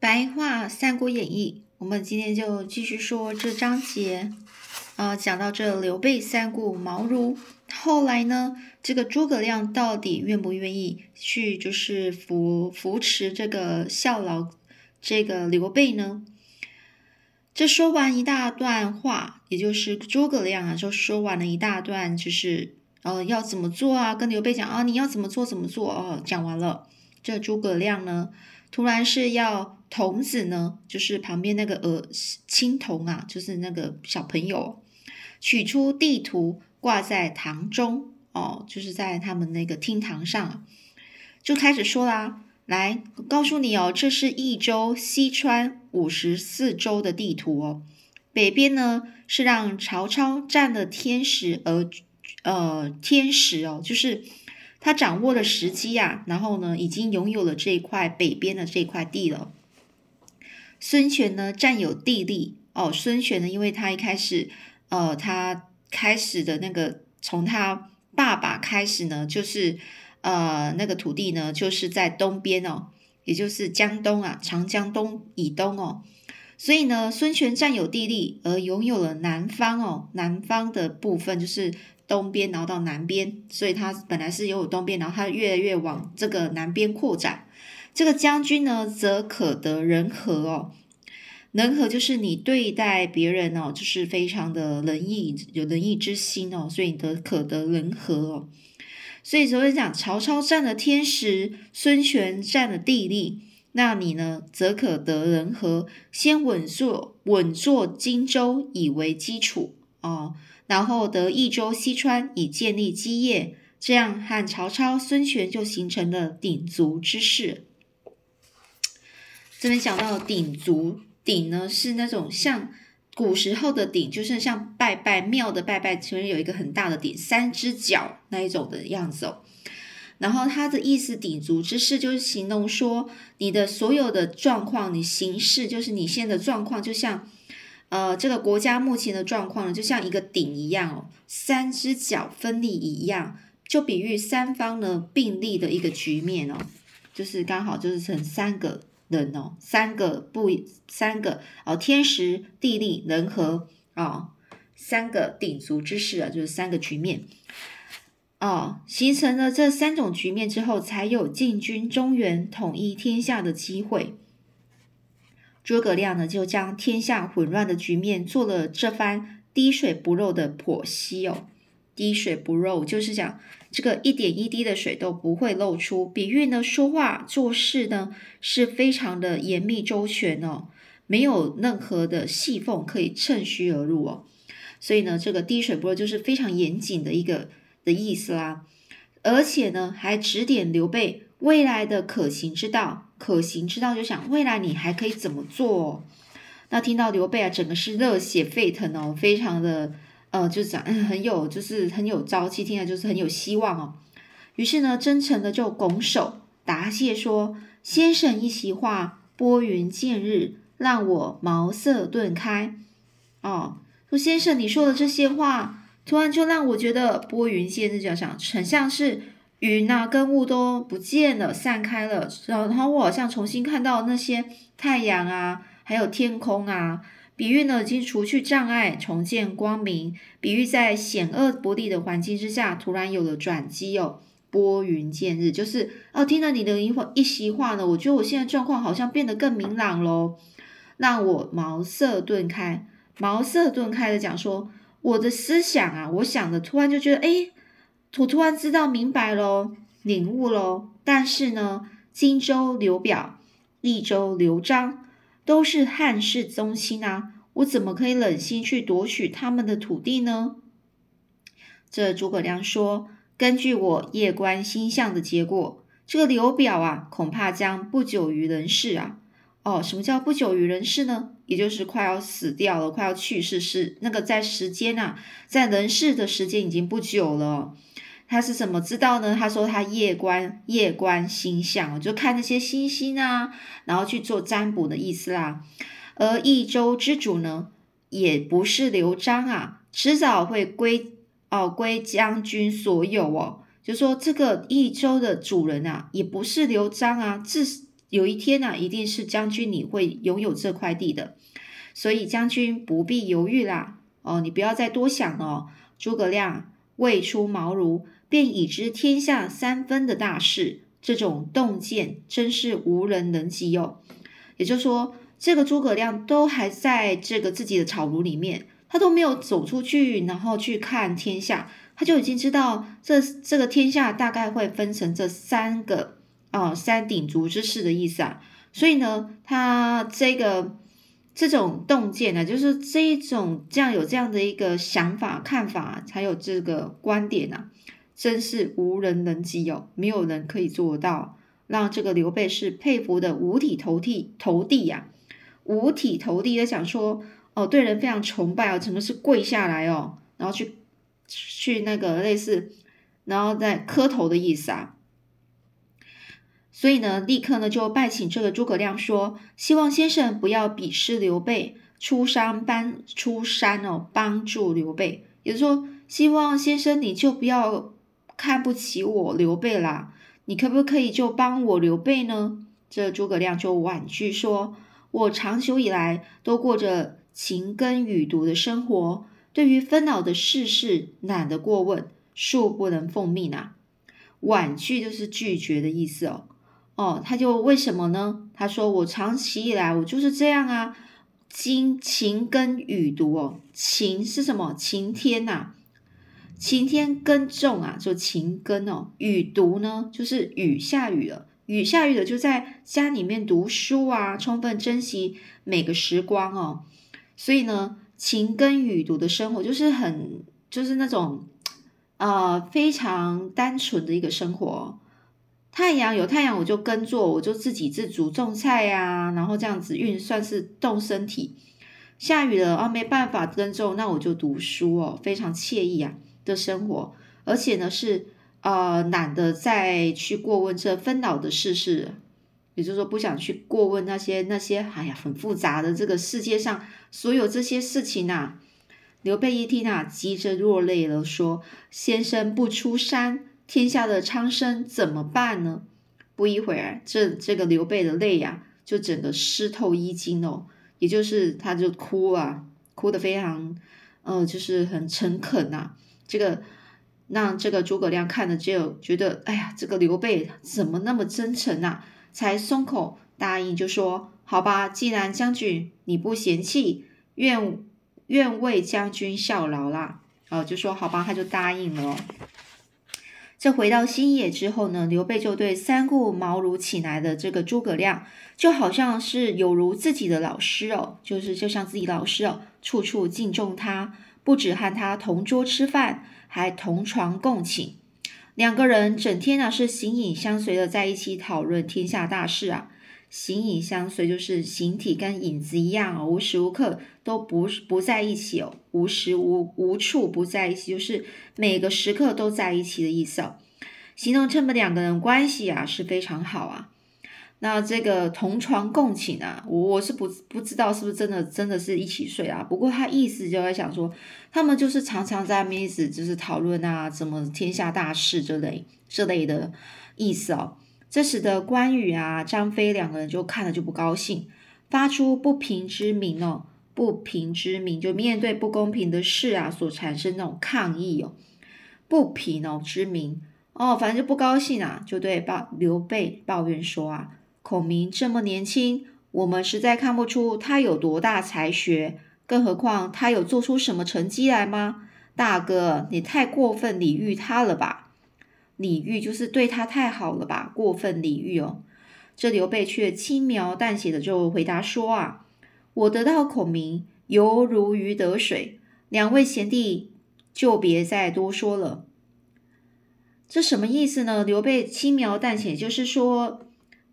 白话《三国演义》，我们今天就继续说这章节。啊，讲到这刘备三顾茅庐，后来呢，这个诸葛亮到底愿不愿意去，就是扶扶持这个效劳这个刘备呢？这说完一大段话，也就是诸葛亮啊，就说完了一大段，就是呃要怎么做啊？跟刘备讲啊，你要怎么做怎么做哦，讲完了，这诸葛亮呢，突然是要童子呢，就是旁边那个呃青铜啊，就是那个小朋友。取出地图挂在堂中哦，就是在他们那个厅堂上，就开始说啦。来告诉你哦，这是益州西川五十四州的地图哦。北边呢是让曹操占了天时，而呃天时哦，就是他掌握了时机呀，然后呢已经拥有了这一块北边的这块地了。孙权呢占有地利哦，孙权呢因为他一开始。呃，他开始的那个从他爸爸开始呢，就是呃那个土地呢，就是在东边哦，也就是江东啊，长江东以东哦，所以呢，孙权占有地利而拥有了南方哦，南方的部分就是东边，然后到南边，所以他本来是拥有东边，然后他越来越往这个南边扩展。这个将军呢，则可得人和哦。仁和就是你对待别人哦，就是非常的仁义，有仁义之心哦，所以你得可得人和哦。所以昨天讲，曹操占了天时，孙权占了地利，那你呢，则可得人和。先稳坐稳坐荆州，以为基础哦，然后得益州、西川，以建立基业，这样和曹操、孙权就形成了鼎足之势。这边讲到鼎足。鼎呢是那种像古时候的鼎，就是像拜拜庙的拜拜，前面有一个很大的鼎，三只脚那一种的样子哦。然后它的意思，鼎足之势，就是形容说你的所有的状况，你形势就是你现在的状况，就像呃这个国家目前的状况呢，就像一个鼎一样哦，三只脚分立一样，就比喻三方呢并立的一个局面哦，就是刚好就是成三个。人哦，三个不三个哦，天时地利人和啊，三个鼎足之势啊，就是三个局面哦，形成了这三种局面之后，才有进军中原、统一天下的机会。诸葛亮呢，就将天下混乱的局面做了这番滴水不漏的剖析哦。滴水不漏，就是讲这个一点一滴的水都不会漏出。比喻呢，说话做事呢是非常的严密周全哦，没有任何的细缝可以趁虚而入哦。所以呢，这个滴水不漏就是非常严谨的一个的意思啦。而且呢，还指点刘备未来的可行之道。可行之道就想未来你还可以怎么做哦？那听到刘备啊，整个是热血沸腾哦，非常的。呃，就讲，嗯很有，就是很有朝气，听起来就是很有希望哦。于是呢，真诚的就拱手答谢说：“先生一席话，拨云见日，让我茅塞顿开。”哦，说先生你说的这些话，突然就让我觉得拨云见日，就想很像是云啊跟雾都不见了，散开了，然后我好像重新看到那些太阳啊，还有天空啊。比喻呢，已经除去障碍，重见光明。比喻在险恶不利的环境之下，突然有了转机哦，拨云见日，就是哦，听了你的一一席话呢，我觉得我现在状况好像变得更明朗喽，让我茅塞顿开。茅塞顿开的讲说，我的思想啊，我想的突然就觉得，哎，我突然知道明白喽，领悟喽。但是呢，荆州刘表，益州刘璋。都是汉室宗亲啊，我怎么可以忍心去夺取他们的土地呢？这诸葛亮说：“根据我夜观星象的结果，这个刘表啊，恐怕将不久于人世啊。哦，什么叫不久于人世呢？也就是快要死掉了，快要去世，是那个在时间啊，在人世的时间已经不久了。”他是怎么知道呢？他说他夜观夜观星象，就看那些星星啊，然后去做占卜的意思啦。而益州之主呢，也不是刘璋啊，迟早会归哦归将军所有哦。就说这个益州的主人啊，也不是刘璋啊，至有一天呢，一定是将军你会拥有这块地的，所以将军不必犹豫啦。哦，你不要再多想了。诸葛亮未出茅庐，便已知天下三分的大事，这种洞见真是无人能及哦。也就是说，这个诸葛亮都还在这个自己的草庐里面，他都没有走出去，然后去看天下，他就已经知道这这个天下大概会分成这三个啊三鼎足之势的意思啊。所以呢，他这个。这种洞见呢，就是这一种这样有这样的一个想法、看法，才有这个观点啊，真是无人能及哦，没有人可以做到，让这个刘备是佩服的五体投地投地呀，五体投地的想说哦，对人非常崇拜哦，整个是跪下来哦，然后去去那个类似，然后再磕头的意思啊。所以呢，立刻呢就拜请这个诸葛亮说：“希望先生不要鄙视刘备，出山帮出山哦，帮助刘备。也就是说，希望先生你就不要看不起我刘备啦，你可不可以就帮我刘备呢？”这诸葛亮就婉拒说：“我长久以来都过着勤耕雨读的生活，对于纷扰的世事懒得过问，恕不能奉命啊。”婉拒就是拒绝的意思哦。哦，他就为什么呢？他说：“我长期以来我就是这样啊，勤勤耕雨读哦，勤是什么？晴天呐，晴天耕种啊，就勤耕哦。雨读呢，就是雨下雨了，雨下雨了，就在家里面读书啊，充分珍惜每个时光哦。所以呢，勤耕雨读的生活就是很，就是那种呃非常单纯的一个生活。”太阳有太阳，我就耕作，我就自给自足种菜呀，然后这样子运算是动身体。下雨了啊，没办法耕种，那我就读书哦，非常惬意啊的生活。而且呢，是呃懒得再去过问这纷扰的世事，也就是说不想去过问那些那些哎呀很复杂的这个世界上所有这些事情呐。刘备一听啊，急着落泪了，说：“先生不出山。”天下的苍生怎么办呢？不一会儿，这这个刘备的泪呀，就整个湿透衣襟哦，也就是他就哭啊，哭得非常，呃，就是很诚恳呐。这个让这个诸葛亮看了就觉得，哎呀，这个刘备怎么那么真诚呐？才松口答应，就说好吧，既然将军你不嫌弃，愿愿为将军效劳啦。哦，就说好吧，他就答应了。这回到新野之后呢，刘备就对三顾茅庐请来的这个诸葛亮，就好像是有如自己的老师哦，就是就像自己老师哦，处处敬重他，不止和他同桌吃饭，还同床共寝，两个人整天呢是形影相随的在一起讨论天下大事啊。形影相随，就是形体跟影子一样哦，无时无刻都不不在一起哦，无时无无处不在一起，就是每个时刻都在一起的意思哦。形容他们两个人关系啊是非常好啊。那这个同床共寝啊，我我是不不知道是不是真的真的是一起睡啊。不过他意思就在想说，他们就是常常在面子就是讨论啊，怎么天下大事之类这类的意思哦。这使得关羽啊、张飞两个人就看了就不高兴，发出不平之鸣哦。不平之鸣就面对不公平的事啊，所产生那种抗议哦。不平哦之鸣哦，反正就不高兴啊，就对抱刘备抱怨说啊：“孔明这么年轻，我们实在看不出他有多大才学，更何况他有做出什么成绩来吗？大哥，你太过分礼遇他了吧？”礼遇就是对他太好了吧，过分礼遇哦。这刘备却轻描淡写的就回答说啊，我得到孔明犹如鱼得水，两位贤弟就别再多说了。这什么意思呢？刘备轻描淡写，就是说，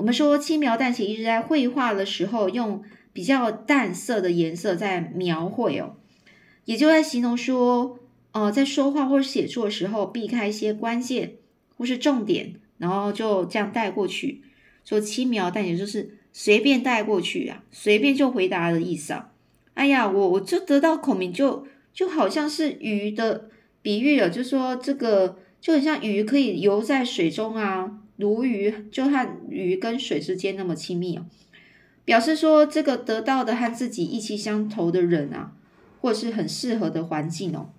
我们说轻描淡写一直在绘画的时候用比较淡色的颜色在描绘哦，也就在形容说，呃，在说话或者写作的时候避开一些关键。或是重点，然后就这样带过去，说轻描淡写就是随便带过去啊，随便就回答的意思啊。哎呀，我我就得到孔明就就好像是鱼的比喻了，就说这个就很像鱼可以游在水中啊，如鱼，就和鱼跟水之间那么亲密哦。表示说，这个得到的和自己意气相投的人啊，或者是很适合的环境哦。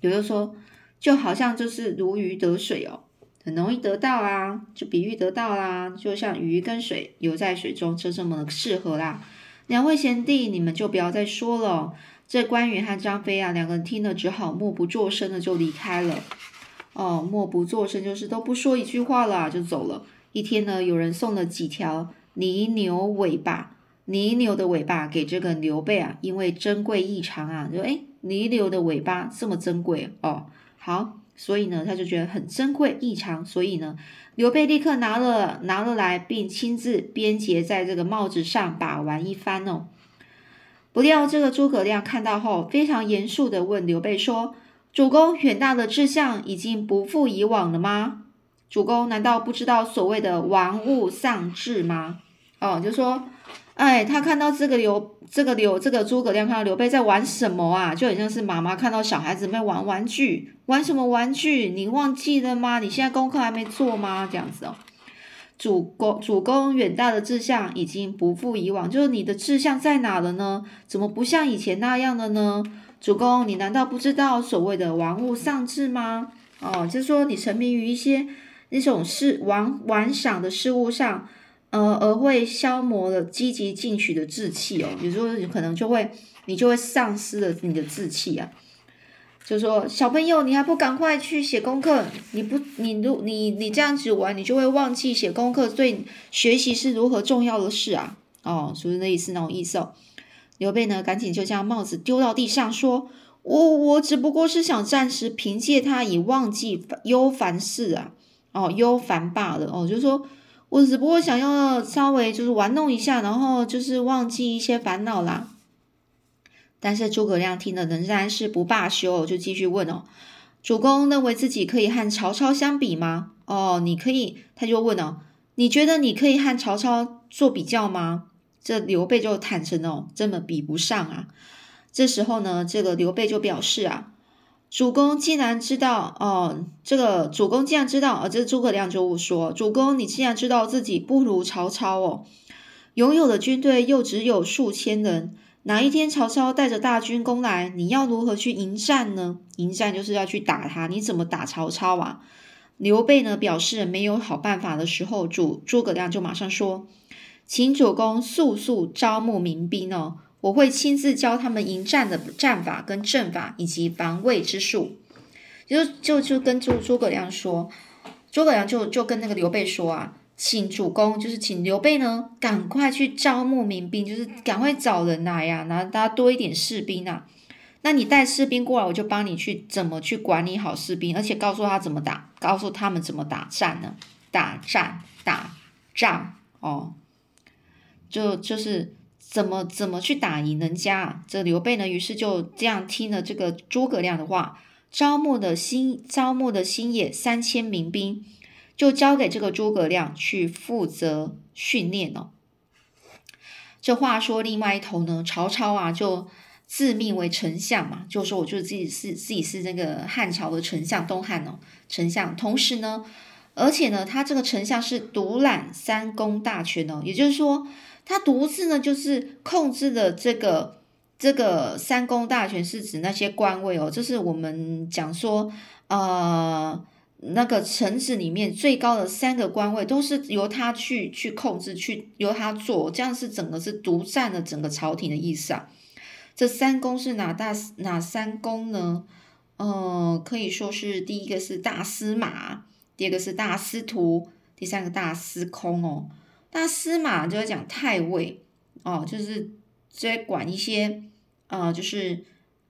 比如说，就好像就是如鱼得水哦，很容易得到啊，就比喻得到啦，就像鱼跟水游在水中，就这么的适合啦。两位贤弟，你们就不要再说了。这关羽和张飞啊，两个人听了只好默不作声的就离开了。哦，默不作声就是都不说一句话了，就走了。一天呢，有人送了几条泥牛尾巴，泥牛的尾巴给这个刘备啊，因为珍贵异常啊，就哎，泥牛的尾巴这么珍贵哦，好，所以呢，他就觉得很珍贵异常，所以呢，刘备立刻拿了拿了来，并亲自编结在这个帽子上把玩一番哦。不料这个诸葛亮看到后，非常严肃的问刘备说。主公远大的志向已经不复以往了吗？主公难道不知道所谓的玩物丧志吗？哦，就说，哎，他看到这个刘这个刘这个诸葛亮看到刘备在玩什么啊？就很像是妈妈看到小孩子在玩玩具，玩什么玩具？你忘记了吗？你现在功课还没做吗？这样子哦，主公主公远大的志向已经不复以往，就是你的志向在哪了呢？怎么不像以前那样了呢？主公，你难道不知道所谓的玩物丧志吗？哦，就是说你沉迷于一些那种事玩玩赏的事物上，呃，而会消磨了积极进取的志气哦。比如说，你可能就会你就会丧失了你的志气啊。就是说，小朋友，你还不赶快去写功课？你不，你如你你这样子玩，你就会忘记写功课，对学习是如何重要的事啊？哦，是不是类似那种意思哦？刘备呢，赶紧就将帽子丢到地上，说：“我我只不过是想暂时凭借它以忘记忧烦事啊，哦，忧烦罢了。哦，就说我只不过想要稍微就是玩弄一下，然后就是忘记一些烦恼啦。”但是诸葛亮听了仍然是不罢休，就继续问哦：“主公认为自己可以和曹操相比吗？哦，你可以，他就问哦，你觉得你可以和曹操做比较吗？”这刘备就坦诚哦，根本比不上啊。这时候呢，这个刘备就表示啊，主公既然知道哦，这个主公既然知道，哦，这诸葛亮就说，主公你既然知道自己不如曹操哦，拥有的军队又只有数千人，哪一天曹操带着大军攻来，你要如何去迎战呢？迎战就是要去打他，你怎么打曹操啊？刘备呢表示没有好办法的时候，主诸葛亮就马上说。请主公速速招募民兵哦，我会亲自教他们迎战的战法跟阵法以及防卫之术。就就就跟诸诸葛亮说，诸葛亮就就跟那个刘备说啊，请主公就是请刘备呢，赶快去招募民兵，就是赶快找人来呀，然后大家多一点士兵啊。那你带士兵过来，我就帮你去怎么去管理好士兵，而且告诉他怎么打，告诉他们怎么打战呢？打战打仗哦。就就是怎么怎么去打赢人家，这刘备呢，于是就这样听了这个诸葛亮的话，招募的新招募的新野三千民兵，就交给这个诸葛亮去负责训练了。这话说另外一头呢，曹操啊就自命为丞相嘛，就说我就自己是自己是那个汉朝的丞相，东汉哦丞相，同时呢，而且呢，他这个丞相是独揽三公大权哦，也就是说。他独自呢，就是控制的这个这个三公大权，是指那些官位哦。这是我们讲说，呃，那个臣子里面最高的三个官位，都是由他去去控制，去由他做，这样是整个是独占了整个朝廷的意思啊。这三公是哪大哪三公呢？呃，可以说是第一个是大司马，第二个是大司徒，第三个大司空哦。大司马就要讲太尉哦，就是在管一些呃，就是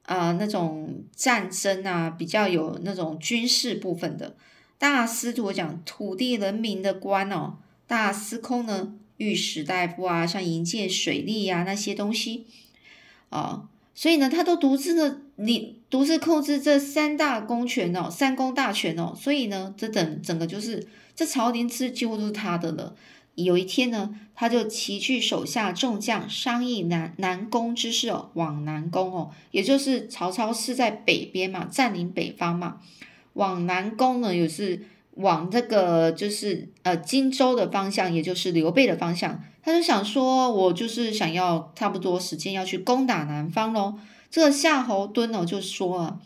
呃那种战争啊，比较有那种军事部分的。大司徒讲土地人民的官哦，大司空呢御史大夫啊，像营建水利呀那些东西啊，所以呢，他都独自的你独自控制这三大公权哦，三公大权哦，所以呢，这整整个就是这朝廷是几乎都是他的了。有一天呢，他就齐聚手下众将，商议南南攻之事哦，往南攻哦，也就是曹操是在北边嘛，占领北方嘛，往南攻呢，也是往这个就是呃荆州的方向，也就是刘备的方向。他就想说，我就是想要差不多时间要去攻打南方喽。这个夏侯惇呢就说了，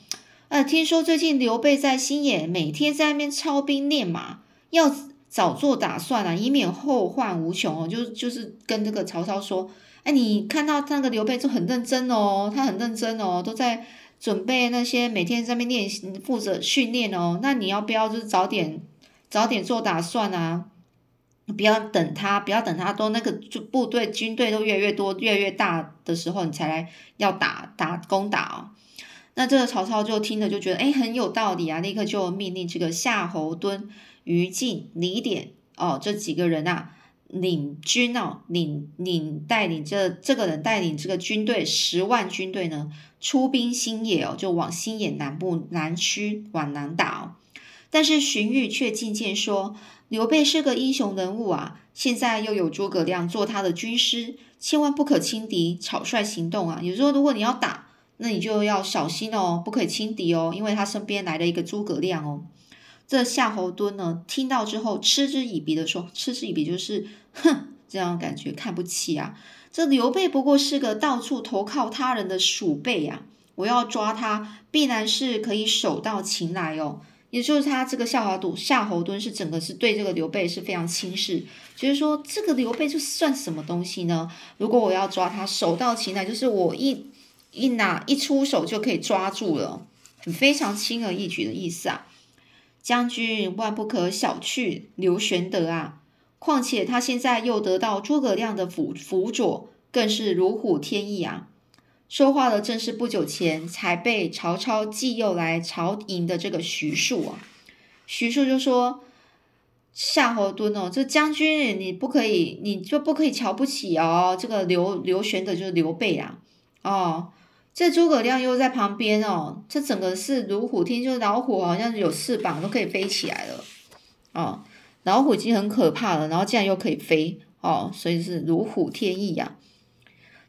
呃，听说最近刘备在新野每天在那边操兵练马，要早做打算啊，以免后患无穷哦。就就是跟这个曹操说，哎，你看到那个刘备就很认真哦，他很认真哦，都在。准备那些每天在那边练习，负责训练哦。那你要不要就是早点早点做打算啊？不要等他，不要等他都那个就部队军队都越来越多、越来越大的时候，你才来要打打攻打哦。那这个曹操就听了就觉得哎很有道理啊，立刻就命令这个夏侯惇、于禁、李典哦这几个人啊。领军哦，领领带领这这个人带领这个军队十万军队呢，出兵新野哦，就往新野南部南区往南打哦。但是荀彧却进谏说，刘备是个英雄人物啊，现在又有诸葛亮做他的军师，千万不可轻敌，草率行动啊。有时候如果你要打，那你就要小心哦，不可以轻敌哦，因为他身边来了一个诸葛亮哦。这夏侯惇呢，听到之后嗤之以鼻的说：“嗤之以鼻就是哼，这样感觉看不起啊。这刘备不过是个到处投靠他人的鼠辈呀，我要抓他，必然是可以手到擒来哦。也就是他这个夏侯惇，夏侯惇是整个是对这个刘备是非常轻视，就是说这个刘备就算什么东西呢？如果我要抓他，手到擒来，就是我一一拿一出手就可以抓住了，非常轻而易举的意思啊。”将军万不可小觑刘玄德啊！况且他现在又得到诸葛亮的辅辅佐，更是如虎添翼啊！说话的正是不久前才被曹操寄诱来曹营的这个徐庶啊。徐庶就说：“夏侯惇哦，这将军你不可以，你就不可以瞧不起哦。这个刘刘玄德就是刘备啊，哦。”这诸葛亮又在旁边哦，这整个是如虎添，就是老虎好像有翅膀都可以飞起来了哦。老虎已经很可怕了，然后竟然又可以飞哦，所以是如虎添翼呀。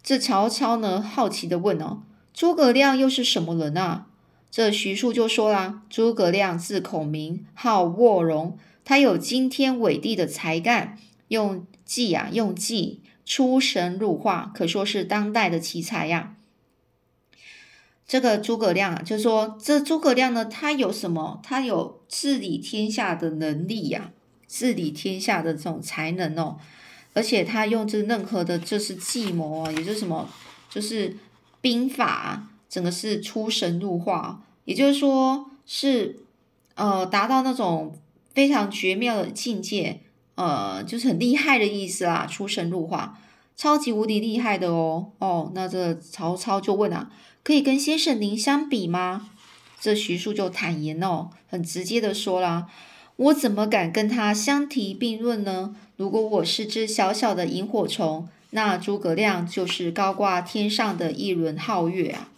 这曹操呢，好奇的问哦，诸葛亮又是什么人啊？这徐庶就说啦，诸葛亮字孔明，号卧龙，他有惊天伟地的才干，用计啊，用计出神入化，可说是当代的奇才呀。这个诸葛亮啊，就说这诸葛亮呢，他有什么？他有治理天下的能力呀，治理天下的这种才能哦。而且他用这任何的，就是计谋啊，也就是什么，就是兵法，整个是出神入化，也就是说是呃达到那种非常绝妙的境界，呃，就是很厉害的意思啦，出神入化，超级无敌厉害的哦。哦，那这曹操就问啊。可以跟先生您相比吗？这徐庶就坦言哦，很直接的说啦，我怎么敢跟他相提并论呢？如果我是只小小的萤火虫，那诸葛亮就是高挂天上的一轮皓月啊！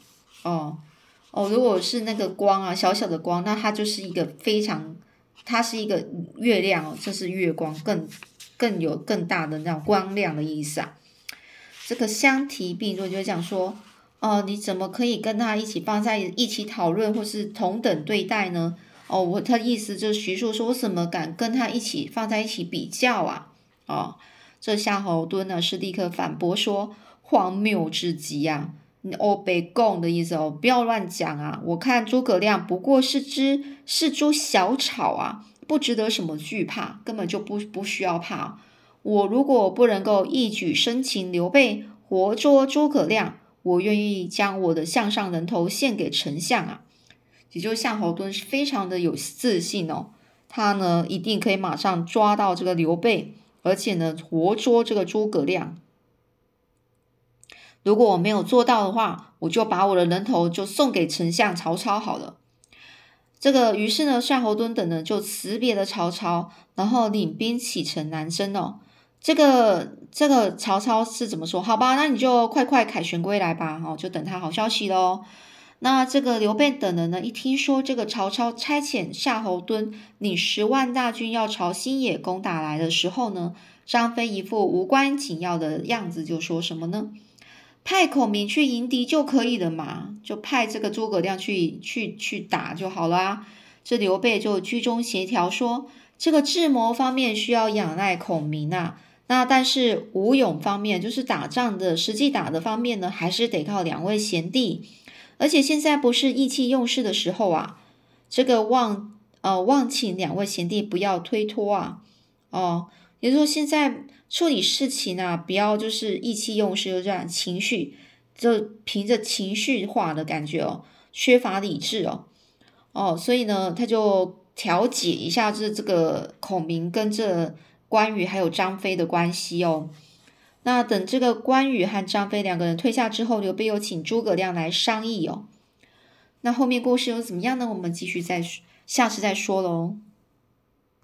哦哦，如果是那个光啊，小小的光，那它就是一个非常，它是一个月亮哦，这是月光，更更有更大的那种光亮的意思啊。这个相提并论就是讲说。哦，你怎么可以跟他一起放在一起讨论，或是同等对待呢？哦，我他意思就是徐庶说，我怎么敢跟他一起放在一起比较啊？哦，这夏侯惇呢是立刻反驳说，荒谬至极呀！哦，被供的意思哦，不要乱讲啊！我看诸葛亮不过是只是株小草啊，不值得什么惧怕，根本就不不需要怕。我如果不能够一举生擒刘备，活捉诸葛亮。我愿意将我的项上人头献给丞相啊！也就夏侯惇是非常的有自信哦，他呢一定可以马上抓到这个刘备，而且呢活捉这个诸葛亮。如果我没有做到的话，我就把我的人头就送给丞相曹操好了。这个于是呢，夏侯惇等呢就辞别了曹操，然后领兵启程南征哦。这个这个曹操是怎么说？好吧，那你就快快凯旋归来吧，哦，就等他好消息喽。那这个刘备等人呢，一听说这个曹操差遣夏侯惇领十万大军要朝新野攻打来的时候呢，张飞一副无关紧要的样子，就说什么呢？派孔明去迎敌就可以了嘛，就派这个诸葛亮去去去打就好了啊。这刘备就居中协调说，这个智谋方面需要仰赖孔明啊，那但是武勇方面，就是打仗的实际打的方面呢，还是得靠两位贤弟。而且现在不是意气用事的时候啊，这个望呃望请两位贤弟不要推脱啊，哦，也就是说现在处理事情啊，不要就是意气用事，就这样情绪。就凭着情绪化的感觉哦，缺乏理智哦，哦，所以呢，他就调解一下这这个孔明跟这关羽还有张飞的关系哦。那等这个关羽和张飞两个人退下之后，刘备又请诸葛亮来商议哦。那后面故事又怎么样呢？我们继续再下次再说喽。